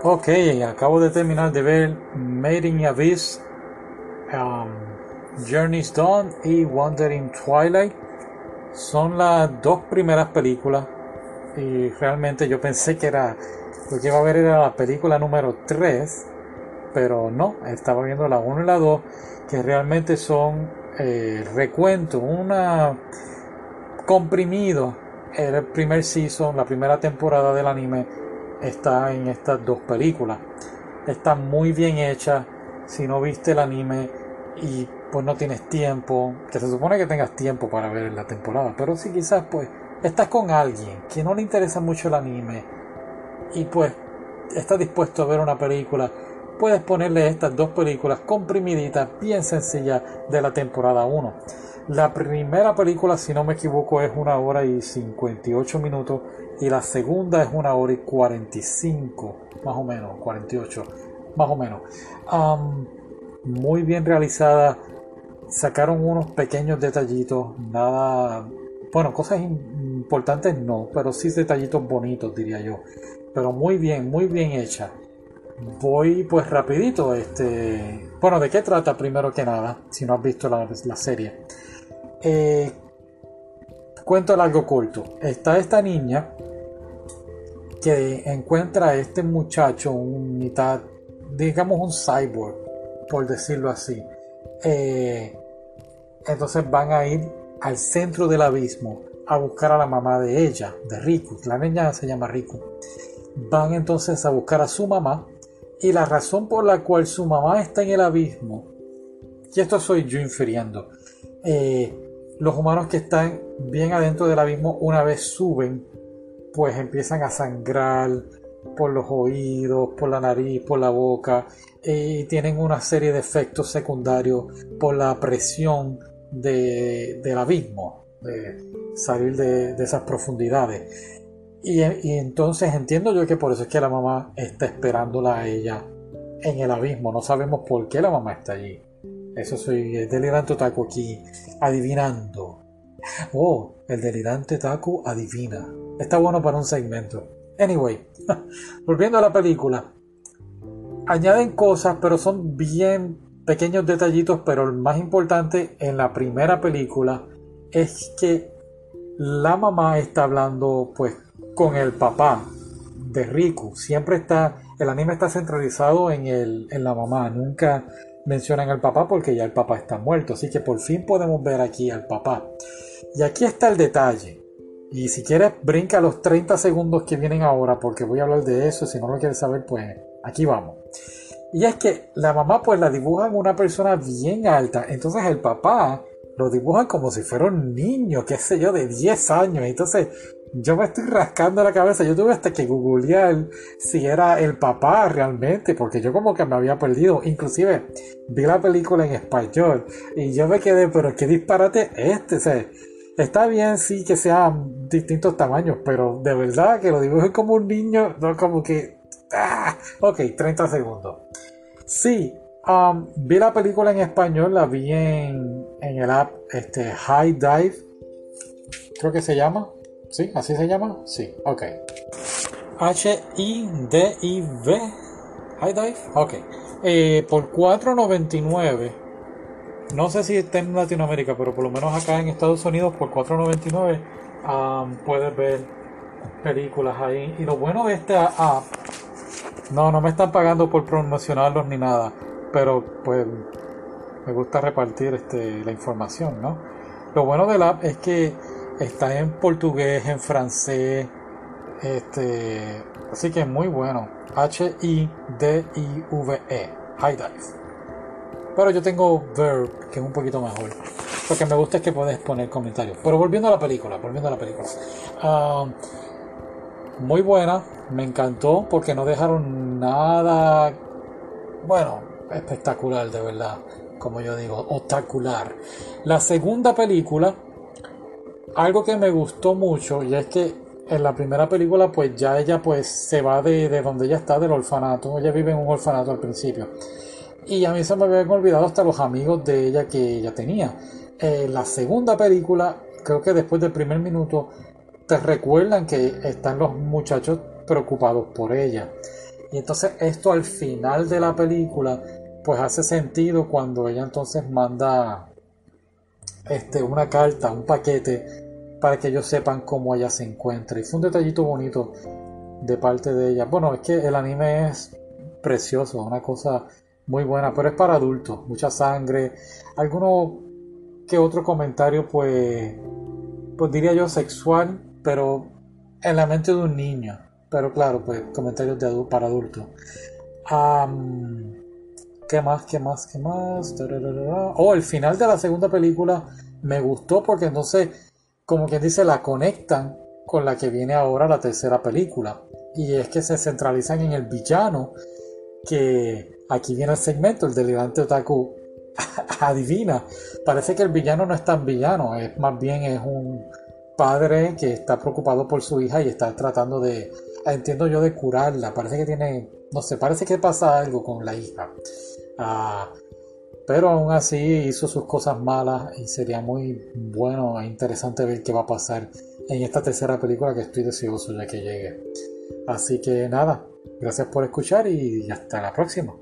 Ok, acabo de terminar de ver Made in Abyss, um, Journey's Dawn y Wandering Twilight. Son las dos primeras películas y realmente yo pensé que era lo que iba a ver era la película número 3, pero no, estaba viendo la 1 y la 2 que realmente son eh, recuento, una comprimido el primer season, la primera temporada del anime está en estas dos películas. Está muy bien hecha. Si no viste el anime y pues no tienes tiempo, que se supone que tengas tiempo para ver la temporada, pero si quizás pues estás con alguien que no le interesa mucho el anime y pues estás dispuesto a ver una película, puedes ponerle estas dos películas comprimiditas, bien sencillas de la temporada 1. La primera película, si no me equivoco, es una hora y 58 minutos y la segunda es una hora y 45, más o menos, 48, más o menos. muy bien realizada, sacaron unos pequeños detallitos, nada, bueno, cosas importantes no, pero sí detallitos bonitos diría yo, pero muy bien, muy bien hecha. Voy pues rapidito, este, bueno, ¿de qué trata primero que nada? Si no has visto la, la serie. Eh, cuento largo corto. Está esta niña que encuentra a este muchacho, un mitad, digamos un cyborg, por decirlo así. Eh, entonces van a ir al centro del abismo a buscar a la mamá de ella, de Riku. La niña se llama Riku. Van entonces a buscar a su mamá y la razón por la cual su mamá está en el abismo, y esto soy yo infiriendo, eh, los humanos que están bien adentro del abismo, una vez suben, pues empiezan a sangrar por los oídos, por la nariz, por la boca, y tienen una serie de efectos secundarios por la presión del abismo, de salir de, esas profundidades. Y, entonces entiendo yo que por eso es que la mamá está esperándola a ella en el abismo. No sabemos por qué la mamá está allí. Eso soy el delirante otaku aquí, adivinando. Oh, el delirante taku adivina. Está bueno para un segmento. Anyway, volviendo a la película. Añaden cosas, pero son bien pequeños detallitos, pero el más importante en la primera película es que la mamá está hablando pues con el papá de Riku. Siempre está, el anime está centralizado en, el, en la mamá, nunca mencionan al papá porque ya el papá está muerto. Así que por fin podemos ver aquí al papá. Y aquí está el detalle. Y si quieres, brinca los 30 segundos que vienen ahora porque voy a hablar de eso. Si no lo quieres saber, pues aquí vamos. Y es que la mamá pues la dibujan una persona bien alta. Entonces el papá lo dibujan como si fuera un niño, qué sé yo, de 10 años. Entonces yo me estoy rascando la cabeza. Yo tuve hasta que googlear si era el papá realmente, porque yo como que me había perdido. Inclusive vi la película en español y yo me quedé, pero qué disparate este. O está bien, sí, que sean distintos tamaños, pero de verdad que lo dibujen como un niño, no como que. Ah, ok, 30 segundos. Sí, um, vi la película en español, la vi en, en el app este, High Dive, creo que se llama ¿Sí? ¿Así se llama? Sí, ok. H-I-D-I-V. High Dive. Ok. Eh, por 4.99. No sé si está en Latinoamérica, pero por lo menos acá en Estados Unidos por 4.99 um, puedes ver películas ahí. Y lo bueno de esta app, no, no me están pagando por promocionarlos ni nada, pero pues me gusta repartir este, la información, ¿no? Lo bueno de la app es que Está en portugués, en francés. Este, así que es muy bueno. H-I-D-I-V-E. High Dive. Pero yo tengo Verb, que es un poquito mejor. Lo que me gusta es que puedes poner comentarios. Pero volviendo a la película, volviendo a la película. Ah, muy buena, me encantó porque no dejaron nada, bueno, espectacular de verdad, como yo digo, espectacular. La segunda película algo que me gustó mucho y es que en la primera película pues ya ella pues se va de, donde ella está, del orfanato, ella vive en un orfanato al principio. Y a mí se me habían olvidado hasta los amigos de ella que ella tenía. En la segunda película, creo que después del primer minuto, te recuerdan que están los muchachos preocupados por ella. Y entonces esto al final de la película pues hace sentido cuando ella entonces manda este, una carta, un paquete para que ellos sepan cómo ella se encuentra. Y fue un detallito bonito de parte de ella. Bueno, es que el anime es precioso, una cosa muy buena, pero es para adultos, mucha sangre, alguno que otro comentario pues pues diría yo sexual, pero en la mente de un niño. Pero claro, pues comentarios de para adultos. ¿Qué más? ¿Qué más? ¿Qué más? Oh, el final de la segunda película me gustó porque entonces, como quien dice, la conectan con la que viene ahora la tercera película. Y es que se centralizan en el villano, que aquí viene el segmento, el delirante otaku adivina. Parece que el villano no es tan villano, es más bien es un padre que está preocupado por su hija y está tratando de, entiendo yo, de curarla. Parece que tiene, no sé, parece que pasa algo con la hija. Ah, pero aún así hizo sus cosas malas y sería muy bueno e interesante ver qué va a pasar en esta tercera película que estoy deseoso de que llegue. Así que nada, gracias por escuchar y hasta la próxima.